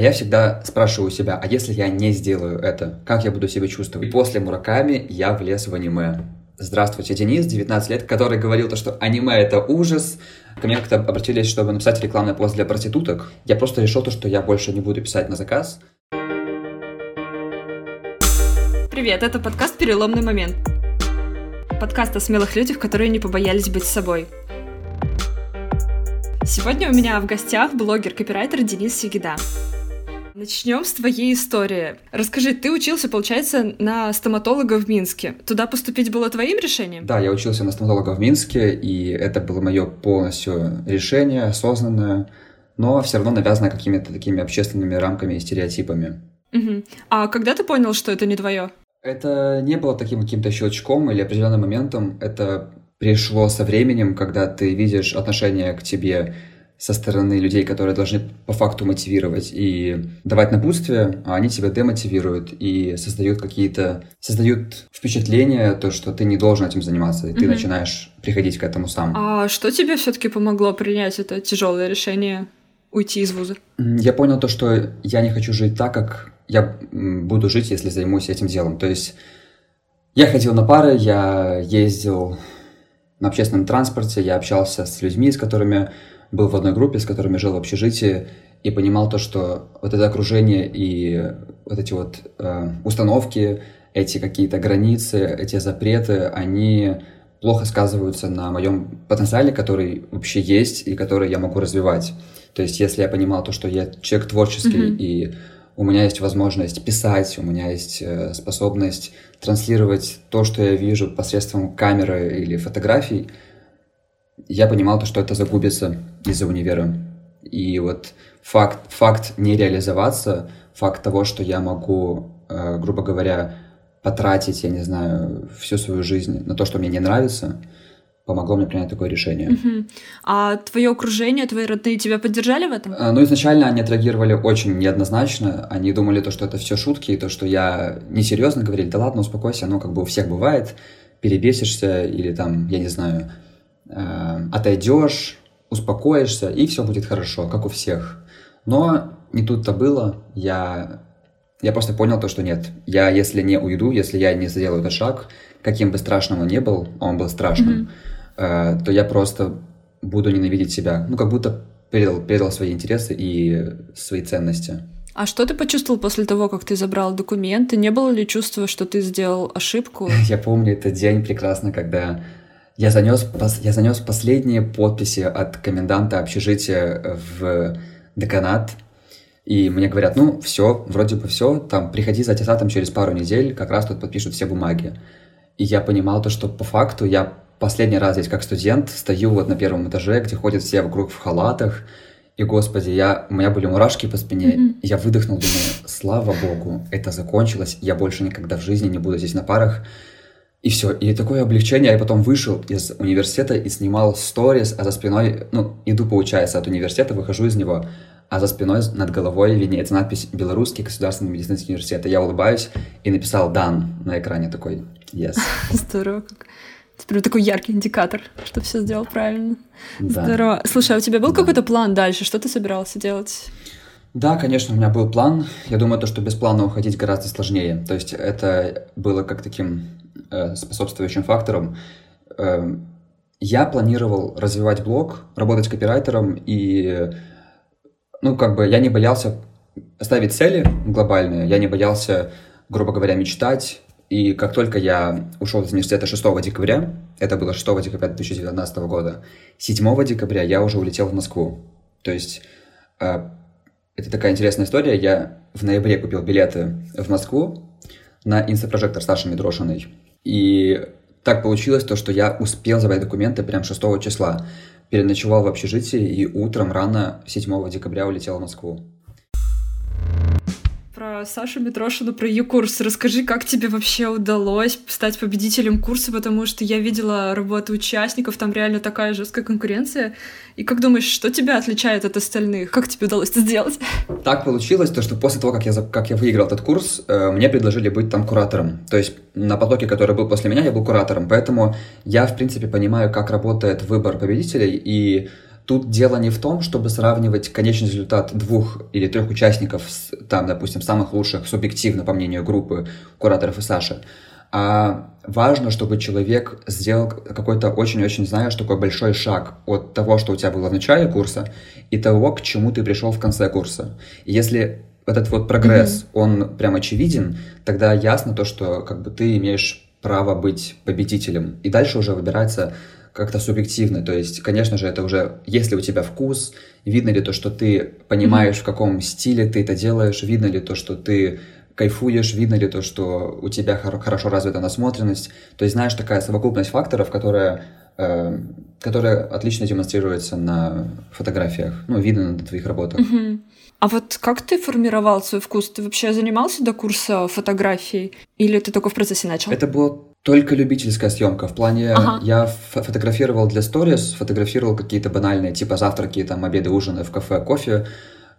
А я всегда спрашиваю себя, а если я не сделаю это, как я буду себя чувствовать? И после Мураками я влез в аниме. Здравствуйте, Денис, 19 лет, который говорил то, что аниме — это ужас. Ко мне как-то обратились, чтобы написать рекламный пост для проституток. Я просто решил то, что я больше не буду писать на заказ. Привет, это подкаст «Переломный момент». Подкаст о смелых людях, которые не побоялись быть собой. Сегодня у меня в гостях блогер-копирайтер Денис Сигида. Начнем с твоей истории. Расскажи, ты учился, получается, на стоматолога в Минске. Туда поступить было твоим решением? Да, я учился на стоматолога в Минске, и это было мое полностью решение, осознанное, но все равно навязано какими-то такими общественными рамками и стереотипами. Угу. А когда ты понял, что это не твое? Это не было таким каким-то щелчком или определенным моментом. Это пришло со временем, когда ты видишь отношение к тебе со стороны людей, которые должны по факту мотивировать и давать напутствие, а они тебя демотивируют и создают какие-то, создают впечатление, то, что ты не должен этим заниматься, и mm-hmm. ты начинаешь приходить к этому сам. А что тебе все-таки помогло принять это тяжелое решение уйти из вуза? Я понял то, что я не хочу жить так, как я буду жить, если займусь этим делом. То есть я ходил на пары, я ездил на общественном транспорте, я общался с людьми, с которыми был в одной группе, с которыми жил в общежитии, и понимал то, что вот это окружение и вот эти вот э, установки, эти какие-то границы, эти запреты, они плохо сказываются на моем потенциале, который вообще есть и который я могу развивать. То есть, если я понимал то, что я человек творческий, mm-hmm. и у меня есть возможность писать, у меня есть э, способность транслировать то, что я вижу посредством камеры или фотографий, я понимал то, что это загубится из-за универа. И вот факт, факт не реализоваться, факт того, что я могу, э, грубо говоря, потратить, я не знаю, всю свою жизнь на то, что мне не нравится, помогло мне принять такое решение. Uh-huh. А твое окружение, твои родные тебя поддержали в этом? Ну, изначально они отреагировали очень неоднозначно. Они думали то, что это все шутки, и то, что я несерьезно говорили, да ладно, успокойся, ну, как бы у всех бывает, перебесишься или там, я не знаю, э, отойдешь, успокоишься, и все будет хорошо, как у всех. Но не тут-то было. Я, я просто понял то, что нет. Я, если не уйду, если я не сделаю этот шаг, каким бы страшным он ни был, он был страшным, mm-hmm. э, то я просто буду ненавидеть себя. Ну, как будто передал, передал свои интересы и свои ценности. А что ты почувствовал после того, как ты забрал документы? Не было ли чувства, что ты сделал ошибку? Я помню этот день прекрасно, когда я занес, я занес последние подписи от коменданта общежития в деканат, и мне говорят, ну, все, вроде бы все, там, приходи за аттестатом через пару недель, как раз тут подпишут все бумаги. И я понимал то, что по факту я последний раз здесь как студент стою вот на первом этаже, где ходят все вокруг в халатах, и, господи, я, у меня были мурашки по спине, mm-hmm. я выдохнул, думаю, слава богу, это закончилось, я больше никогда в жизни не буду здесь на парах, и все. И такое облегчение. Я потом вышел из университета и снимал сторис, а за спиной, ну, иду, получается, от университета, выхожу из него, а за спиной над головой виднеется надпись «Белорусский государственный медицинский университет». И я улыбаюсь и написал «дан» на экране такой «yes». Здорово. Это прям такой яркий индикатор, что все сделал правильно. Да. Здорово. Слушай, а у тебя был да. какой-то план дальше? Что ты собирался делать? Да, конечно, у меня был план. Я думаю, то, что без плана уходить гораздо сложнее. То есть это было как таким способствующим фактором. Эм, я планировал развивать блог, работать копирайтером, и, ну, как бы я не боялся ставить цели глобальные, я не боялся, грубо говоря, мечтать, и как только я ушел из университета 6 декабря, это было 6 декабря 2019 года, 7 декабря я уже улетел в Москву. То есть э, это такая интересная история. Я в ноябре купил билеты в Москву на инстапрожектор Саши Митрошиной. И так получилось то, что я успел забрать документы прям 6 числа. Переночевал в общежитии и утром рано 7 декабря улетел в Москву про Сашу Митрошину, про ее курс. Расскажи, как тебе вообще удалось стать победителем курса, потому что я видела работу участников, там реально такая жесткая конкуренция. И как думаешь, что тебя отличает от остальных? Как тебе удалось это сделать? Так получилось, то, что после того, как я, как я выиграл этот курс, э, мне предложили быть там куратором. То есть на потоке, который был после меня, я был куратором. Поэтому я, в принципе, понимаю, как работает выбор победителей и тут дело не в том, чтобы сравнивать конечный результат двух или трех участников, с, там, допустим, самых лучших субъективно, по мнению группы кураторов и Саши, а важно, чтобы человек сделал какой-то очень-очень, знаешь, такой большой шаг от того, что у тебя было в начале курса, и того, к чему ты пришел в конце курса. И если этот вот прогресс, mm-hmm. он прям очевиден, тогда ясно то, что как бы ты имеешь право быть победителем. И дальше уже выбирается как-то субъективно. То есть, конечно же, это уже, если у тебя вкус, видно ли то, что ты понимаешь, mm-hmm. в каком стиле ты это делаешь, видно ли то, что ты кайфуешь, видно ли то, что у тебя хорошо развита насмотренность. То есть, знаешь, такая совокупность факторов, которая, э, которая отлично демонстрируется на фотографиях, ну, видно на твоих работах. Mm-hmm. А вот как ты формировал свой вкус? Ты вообще занимался до курса фотографии? Или ты только в процессе начал? Это было только любительская съемка. В плане ага. я фотографировал для сторис, фотографировал какие-то банальные, типа завтраки, там, обеды, ужины в кафе, кофе.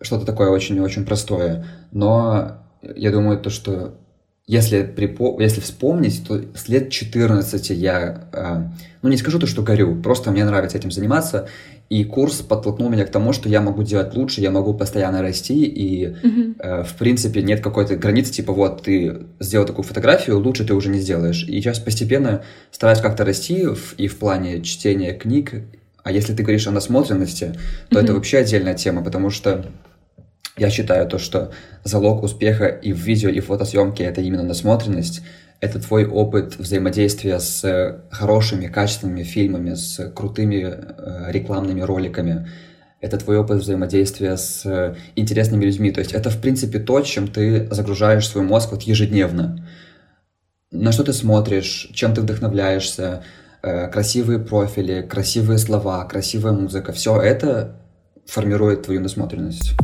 Что-то такое очень-очень простое. Но я думаю, то, что если, припо... если вспомнить, то с лет 14 я, э, ну не скажу то, что горю, просто мне нравится этим заниматься, и курс подтолкнул меня к тому, что я могу делать лучше, я могу постоянно расти, и mm-hmm. э, в принципе нет какой-то границы, типа вот ты сделал такую фотографию, лучше ты уже не сделаешь. И сейчас постепенно стараюсь как-то расти в, и в плане чтения книг, а если ты говоришь о насмотренности, то mm-hmm. это вообще отдельная тема, потому что я считаю то, что залог успеха и в видео, и в фотосъемке это именно насмотренность. Это твой опыт взаимодействия с хорошими, качественными фильмами, с крутыми э, рекламными роликами. Это твой опыт взаимодействия с интересными людьми. То есть это, в принципе, то, чем ты загружаешь свой мозг вот ежедневно. На что ты смотришь, чем ты вдохновляешься, э, красивые профили, красивые слова, красивая музыка. Все это формирует твою насмотренность.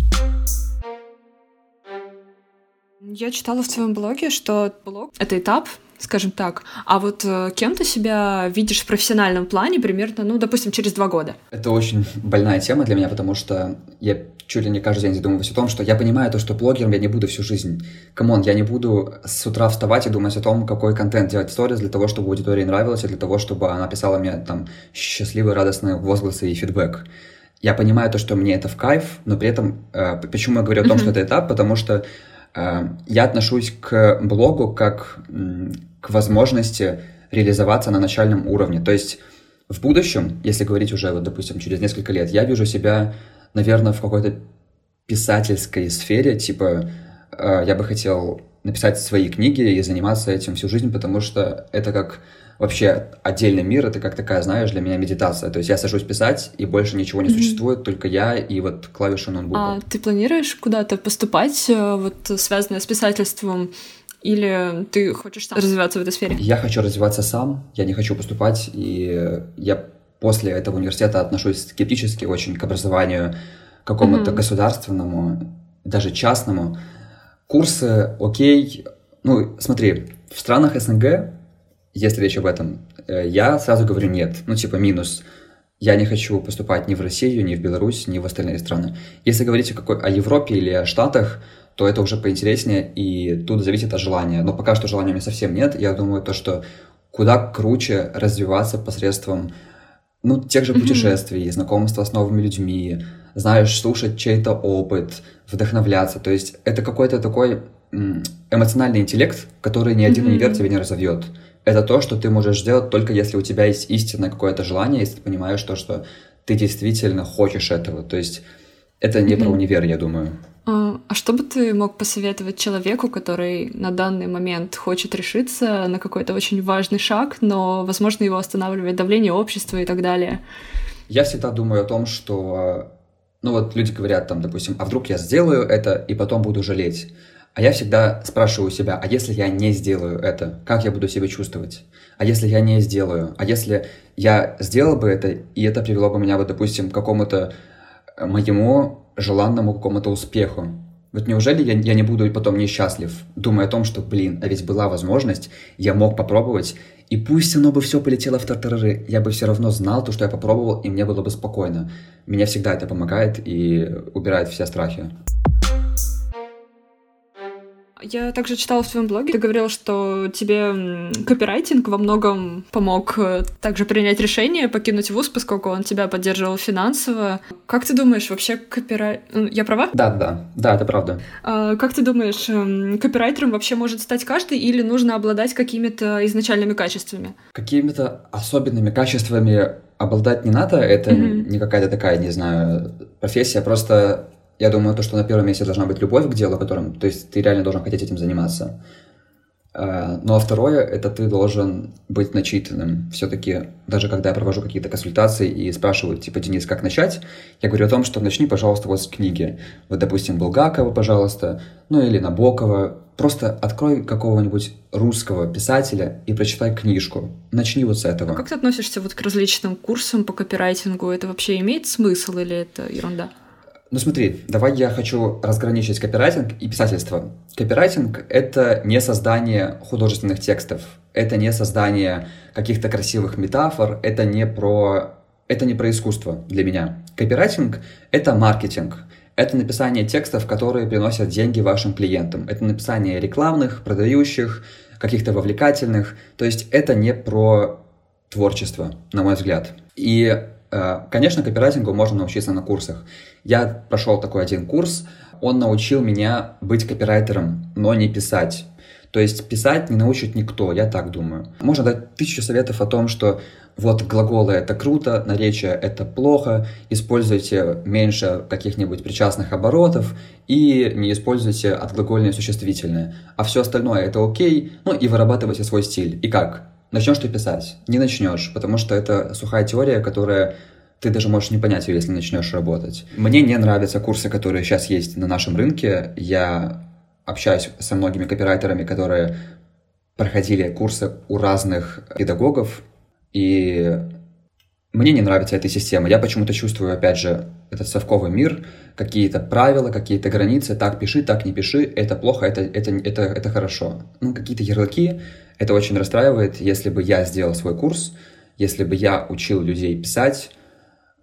Я читала в твоем блоге, что блог — это этап, скажем так. А вот э, кем ты себя видишь в профессиональном плане примерно, ну, допустим, через два года? Это очень больная тема для меня, потому что я чуть ли не каждый день задумываюсь о том, что я понимаю то, что блогером я не буду всю жизнь. Come on, я не буду с утра вставать и думать о том, какой контент делать в сторис для того, чтобы аудитории нравилось, и для того, чтобы она писала мне там счастливые, радостные возгласы и фидбэк. Я понимаю то, что мне это в кайф, но при этом, э, почему я говорю о том, mm-hmm. что это этап, потому что я отношусь к блогу как к возможности реализоваться на начальном уровне. То есть в будущем, если говорить уже, вот, допустим, через несколько лет, я вижу себя, наверное, в какой-то писательской сфере, типа э, я бы хотел написать свои книги и заниматься этим всю жизнь, потому что это как вообще отдельный мир, это как такая, знаешь, для меня медитация. То есть я сажусь писать, и больше ничего не mm-hmm. существует, только я и вот клавиши ноутбука. А ты планируешь куда-то поступать, э, вот связанное с писательством? Или ты хочешь сам развиваться в этой сфере? Я хочу развиваться сам, я не хочу поступать, и я после этого университета отношусь скептически очень к образованию какому-то mm-hmm. государственному, даже частному. Курсы, окей. Ну, смотри, в странах СНГ если речь об этом, э, я сразу говорю нет. Ну, типа, минус. Я не хочу поступать ни в Россию, ни в Беларусь, ни в остальные страны. Если говорить о, какой, о Европе или о Штатах, то это уже поинтереснее, и тут зависит от желания. Но пока что желания у меня совсем нет. Я думаю, то, что куда круче развиваться посредством ну, тех же путешествий, mm-hmm. знакомства с новыми людьми, знаешь, слушать чей-то опыт, вдохновляться. То есть это какой-то такой эмоциональный интеллект, который ни один mm-hmm. универ тебе не разовьет это то, что ты можешь сделать только если у тебя есть истинное какое-то желание, если ты понимаешь то, что ты действительно хочешь этого. То есть это не mm-hmm. про универ, я думаю. А, а что бы ты мог посоветовать человеку, который на данный момент хочет решиться на какой-то очень важный шаг, но, возможно, его останавливает давление общества и так далее? Я всегда думаю о том, что, ну вот люди говорят там, допустим, а вдруг я сделаю это и потом буду жалеть. А я всегда спрашиваю себя, а если я не сделаю это, как я буду себя чувствовать? А если я не сделаю? А если я сделал бы это, и это привело бы меня, вот, допустим, к какому-то э, моему желанному какому-то успеху? Вот неужели я, я не буду потом несчастлив, думая о том, что, блин, а ведь была возможность, я мог попробовать, и пусть оно бы все полетело в тартарары, я бы все равно знал то, что я попробовал, и мне было бы спокойно. Меня всегда это помогает и убирает все страхи. Я также читала в твоем блоге, ты говорил, что тебе копирайтинг во многом помог э, также принять решение покинуть вуз, поскольку он тебя поддерживал финансово. Как ты думаешь, вообще копирай... Я права? Да, да, да, это правда. А, как ты думаешь, эм, копирайтером вообще может стать каждый или нужно обладать какими-то изначальными качествами? Какими-то особенными качествами обладать не надо, это mm-hmm. не какая-то такая, не знаю, профессия, просто я думаю, то, что на первом месте должна быть любовь к делу, которым, то есть ты реально должен хотеть этим заниматься. А, ну а второе, это ты должен быть начитанным. Все-таки, даже когда я провожу какие-то консультации и спрашивают, типа, Денис, как начать, я говорю о том, что начни, пожалуйста, вот с книги. Вот, допустим, Булгакова, пожалуйста, ну или Набокова. Просто открой какого-нибудь русского писателя и прочитай книжку. Начни вот с этого. А как ты относишься вот к различным курсам по копирайтингу? Это вообще имеет смысл или это ерунда? Ну смотри, давай я хочу разграничить копирайтинг и писательство. Копирайтинг — это не создание художественных текстов, это не создание каких-то красивых метафор, это не про, это не про искусство для меня. Копирайтинг — это маркетинг, это написание текстов, которые приносят деньги вашим клиентам. Это написание рекламных, продающих, каких-то вовлекательных. То есть это не про творчество, на мой взгляд. И конечно, копирайтингу можно научиться на курсах. Я прошел такой один курс, он научил меня быть копирайтером, но не писать. То есть писать не научит никто, я так думаю. Можно дать тысячу советов о том, что вот глаголы это круто, наречие это плохо, используйте меньше каких-нибудь причастных оборотов и не используйте отглагольное существительное. А все остальное это окей, ну и вырабатывайте свой стиль. И как? Начнешь ты писать? Не начнешь, потому что это сухая теория, которая ты даже можешь не понять ее, если начнешь работать. Мне не нравятся курсы, которые сейчас есть на нашем рынке. Я общаюсь со многими копирайтерами, которые проходили курсы у разных педагогов, и мне не нравится эта система. Я почему-то чувствую, опять же, этот совковый мир, какие-то правила, какие-то границы, так пиши, так не пиши, это плохо, это, это, это, это хорошо. Ну, какие-то ярлыки, это очень расстраивает. Если бы я сделал свой курс, если бы я учил людей писать,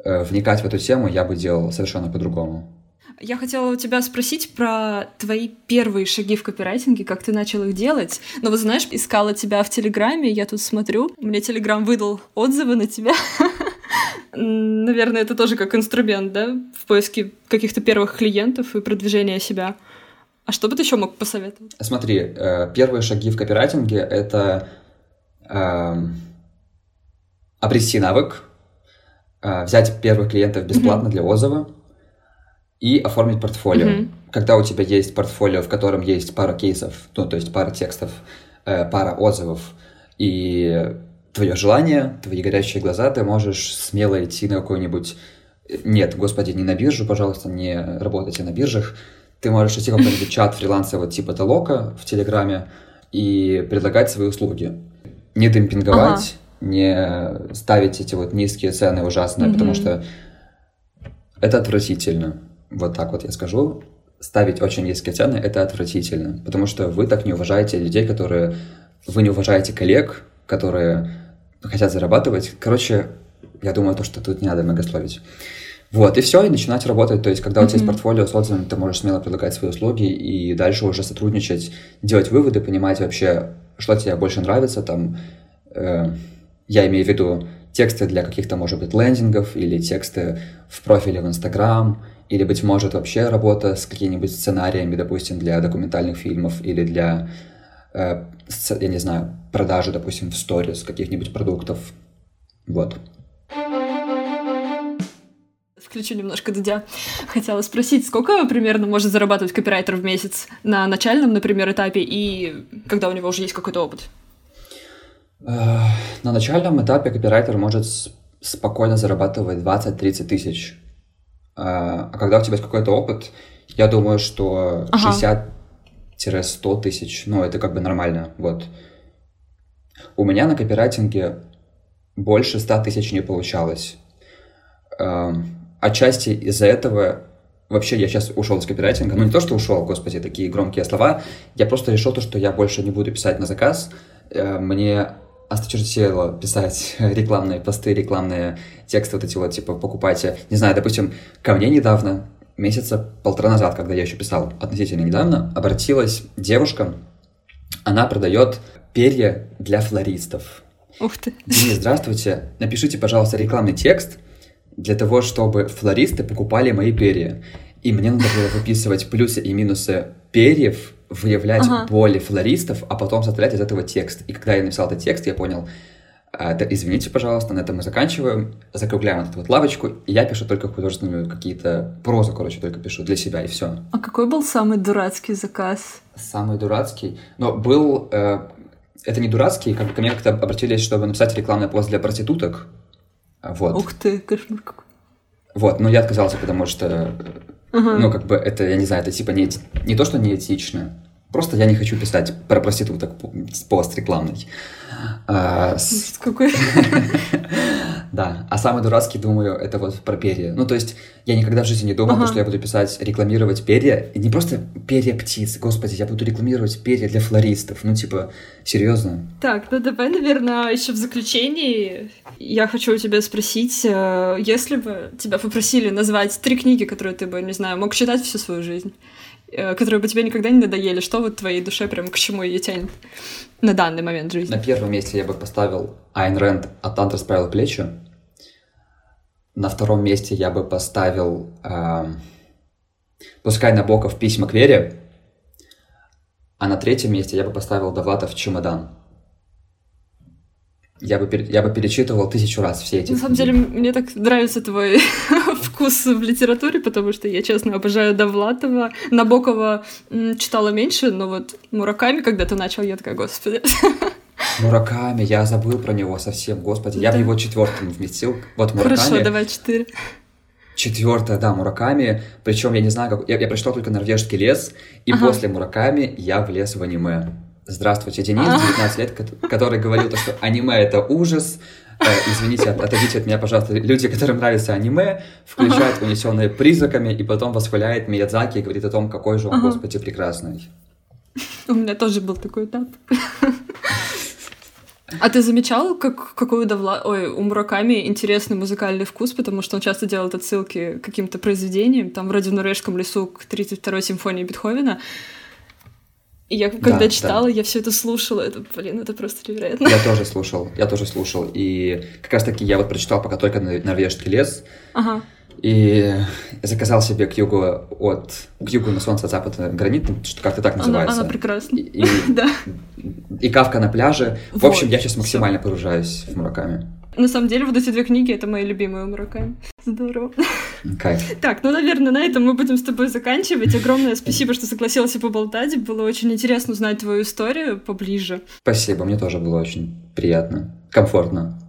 э, вникать в эту тему, я бы делал совершенно по-другому. Я хотела у тебя спросить про твои первые шаги в копирайтинге, как ты начал их делать. Но вот знаешь, искала тебя в Телеграме, я тут смотрю, мне Телеграм выдал отзывы на тебя. Наверное, это тоже как инструмент, да, в поиске каких-то первых клиентов и продвижения себя. А что бы ты еще мог посоветовать? Смотри, э, первые шаги в копирайтинге — это э, обрести навык, э, взять первых клиентов бесплатно mm-hmm. для отзыва и оформить портфолио. Mm-hmm. Когда у тебя есть портфолио, в котором есть пара кейсов, ну, то есть пара текстов, э, пара отзывов и твое желание, твои горящие глаза, ты можешь смело идти на какой-нибудь... Нет, господи, не на биржу, пожалуйста, не работайте на биржах, ты можешь идти в какой-нибудь чат фриланса вот типа Толока в Телеграме и предлагать свои услуги. Не демпинговать, ага. не ставить эти вот низкие цены ужасные, угу. потому что это отвратительно. Вот так вот я скажу. Ставить очень низкие цены – это отвратительно, потому что вы так не уважаете людей, которые... Вы не уважаете коллег, которые хотят зарабатывать. Короче, я думаю, то, что тут не надо многословить. Вот, и все, и начинать работать. То есть, когда у тебя есть портфолио с отзывами, ты можешь смело предлагать свои услуги и дальше уже сотрудничать, делать выводы, понимать вообще, что тебе больше нравится. Там, э, я имею в виду тексты для каких-то, может быть, лендингов или тексты в профиле в Инстаграм, или, быть может, вообще работа с какими-нибудь сценариями, допустим, для документальных фильмов или для, э, я не знаю, продажи, допустим, в сторис каких-нибудь продуктов. Вот включу немножко Дудя. Хотела спросить, сколько примерно может зарабатывать копирайтер в месяц на начальном, например, этапе и когда у него уже есть какой-то опыт? Э, на начальном этапе копирайтер может спокойно зарабатывать 20-30 тысяч. Э, а когда у тебя есть какой-то опыт, я думаю, что ага. 60-100 тысяч, ну, это как бы нормально, вот. У меня на копирайтинге больше 100 тысяч не получалось. Отчасти из-за этого вообще я сейчас ушел из копирайтинга. Ну, не то, что ушел, господи, такие громкие слова. Я просто решил то, что я больше не буду писать на заказ. Э, мне осточертело писать рекламные посты, рекламные тексты, вот эти вот, типа, покупайте. Не знаю, допустим, ко мне недавно месяца полтора назад, когда я еще писал относительно недавно, обратилась девушка, она продает перья для флористов. Ух ты. Денис, здравствуйте. Напишите, пожалуйста, рекламный текст для того, чтобы флористы покупали мои перья. И мне надо было выписывать плюсы и минусы перьев, выявлять ага. боли флористов, а потом составлять из этого текст. И когда я написал этот текст, я понял, «А, да, извините, пожалуйста, на этом мы заканчиваем, закругляем вот эту вот лавочку, и я пишу только художественную какие-то прозу, короче, только пишу для себя, и все. А какой был самый дурацкий заказ? Самый дурацкий? Но был... Э, это не дурацкий, как ко мне как-то обратились, чтобы написать рекламный пост для проституток. Вот. Ух ты, кошмар какой. Вот, но я отказался, потому что, uh-huh. ну, как бы, это, я не знаю, это типа не, не то, что неэтично, просто я не хочу писать про проституток пост рекламный. А, Какой? Да, а самый дурацкий, думаю, это вот про перья. Ну, то есть, я никогда в жизни не думал, ага. что я буду писать, рекламировать перья. И не просто перья птиц, господи, я буду рекламировать перья для флористов. Ну, типа, серьезно. Так, ну давай, наверное, еще в заключении я хочу у тебя спросить, э, если бы тебя попросили назвать три книги, которые ты бы, не знаю, мог читать всю свою жизнь, которые бы тебе никогда не надоели? Что вот твоей душе прям к чему ее тянет на данный момент жизни? На первом месте я бы поставил Айн Рэнд «Атлант расправил плечи». На втором месте я бы поставил э, «Пускай Набоков письма к Вере». А на третьем месте я бы поставил Довлатов «Чемодан». Я бы, я бы перечитывал тысячу раз все эти На самом деле, мне так нравится твой вкус в литературе, потому что я, честно, обожаю Довлатова. Набокова читала меньше, но вот Мураками когда-то начал, я такая, господи. Мураками, я забыл про него совсем, господи. Я да. в него четвертым вместил. Вот Мураками. Хорошо, давай четыре. Четвертое, да, Мураками. Причем я не знаю, как. Я, я прочитал только норвежский лес, и ага. после Мураками я влез в аниме. Здравствуйте, Денис, 19 лет, который говорил, что аниме — это ужас. Э, извините, отойдите от меня, пожалуйста. Люди, которым нравится аниме, включают унесенные призраками и потом восхваляет Миядзаки и говорит о том, какой же он, господи, прекрасный. У меня тоже был такой этап. А ты замечал, как, какой у, Довла... Ой, у Мураками интересный музыкальный вкус, потому что он часто делает отсылки к каким-то произведениям, там вроде в «Норвежском лесу» к 32-й симфонии Бетховена, и я когда да, читала, да. я все это слушала. Это, блин, это просто невероятно. Я тоже слушал, я тоже слушал. И как раз таки я вот прочитал пока только «Норвежский лес». Ага. И заказал себе к югу от к югу на солнце от запада гранит, что как-то так называется. Она, она прекрасна. И, да. и кавка на пляже. Вот. В общем, я сейчас максимально погружаюсь в Мураками. На самом деле, вот эти две книги — это мои любимые Мураками. Здорово. Кайф. Так, ну, наверное, на этом мы будем с тобой заканчивать. Огромное спасибо, что согласился поболтать. Было очень интересно узнать твою историю поближе. Спасибо, мне тоже было очень приятно, комфортно.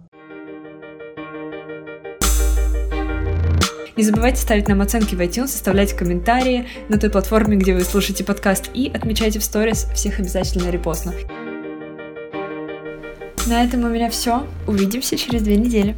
Не забывайте ставить нам оценки в iTunes, оставлять комментарии на той платформе, где вы слушаете подкаст, и отмечайте в сторис, всех обязательно репостну. На этом у меня все. Увидимся через две недели.